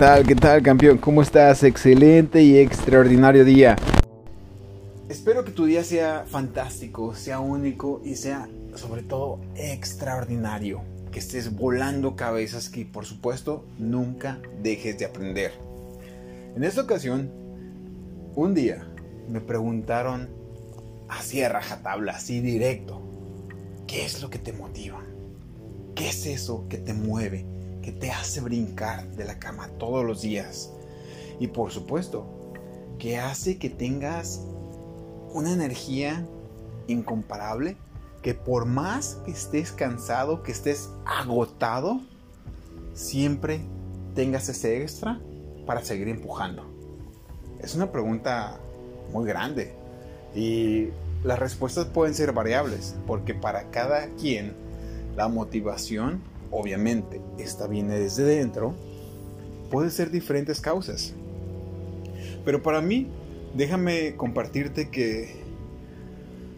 tal? ¿Qué tal, campeón? ¿Cómo estás? Excelente y extraordinario día. Espero que tu día sea fantástico, sea único y sea sobre todo extraordinario. Que estés volando cabezas que por supuesto nunca dejes de aprender. En esta ocasión, un día me preguntaron así a rajatabla, así directo, ¿qué es lo que te motiva? ¿Qué es eso que te mueve, que te hace brincar de la cama todos los días? Y por supuesto, que hace que tengas una energía incomparable, que por más que estés cansado, que estés agotado, siempre tengas ese extra para seguir empujando. Es una pregunta muy grande y las respuestas pueden ser variables, porque para cada quien la motivación, obviamente, esta viene desde dentro, puede ser diferentes causas. Pero para mí, déjame compartirte que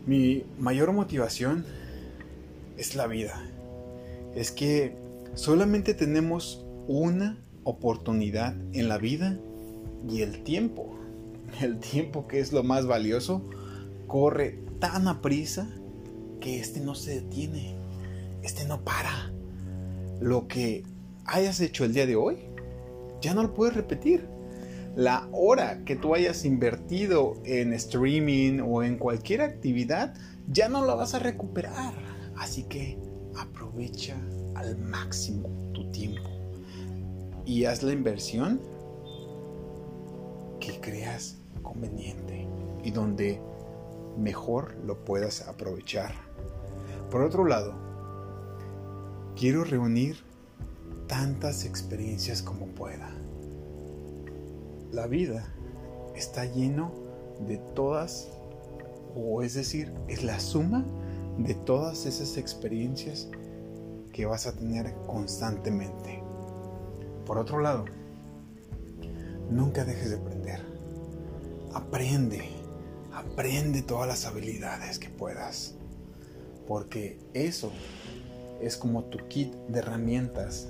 mi mayor motivación es la vida. Es que solamente tenemos una oportunidad en la vida y el tiempo, el tiempo que es lo más valioso, corre tan a prisa que este no se detiene, este no para. Lo que hayas hecho el día de hoy, ya no lo puedes repetir. La hora que tú hayas invertido en streaming o en cualquier actividad, ya no la vas a recuperar. Así que aprovecha al máximo tu tiempo y haz la inversión que creas conveniente y donde mejor lo puedas aprovechar. Por otro lado, quiero reunir tantas experiencias como pueda. La vida está lleno de todas, o es decir, es la suma de todas esas experiencias que vas a tener constantemente. Por otro lado, nunca dejes de aprender. Aprende, aprende todas las habilidades que puedas. Porque eso es como tu kit de herramientas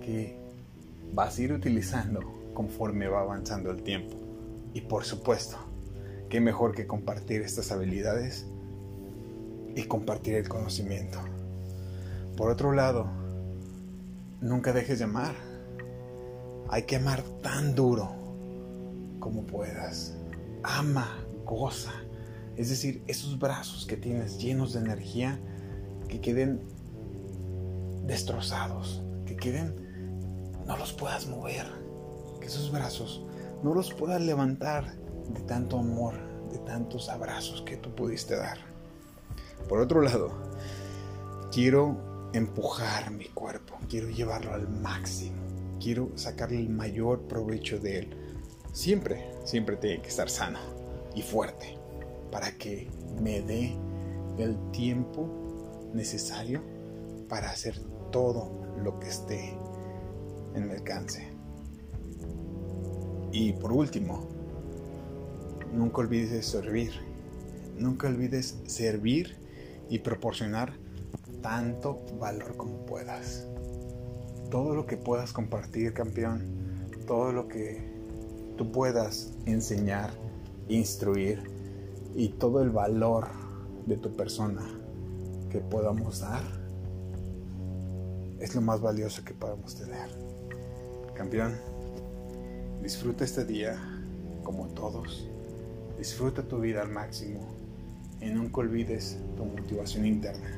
que vas a ir utilizando conforme va avanzando el tiempo. Y por supuesto, qué mejor que compartir estas habilidades y compartir el conocimiento. Por otro lado, nunca dejes de amar hay que amar tan duro como puedas. Ama, goza. Es decir, esos brazos que tienes llenos de energía, que queden destrozados, que queden, no los puedas mover, que esos brazos no los puedas levantar de tanto amor, de tantos abrazos que tú pudiste dar. Por otro lado, quiero empujar mi cuerpo, quiero llevarlo al máximo quiero sacarle el mayor provecho de él. Siempre, siempre tiene que estar sano y fuerte para que me dé el tiempo necesario para hacer todo lo que esté en mi alcance. Y por último, nunca olvides servir. Nunca olvides servir y proporcionar tanto valor como puedas todo lo que puedas compartir, campeón, todo lo que tú puedas enseñar, instruir y todo el valor de tu persona que podamos dar es lo más valioso que podemos tener. Campeón, disfruta este día como todos. Disfruta tu vida al máximo y nunca olvides tu motivación interna.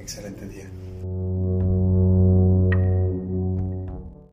Excelente día.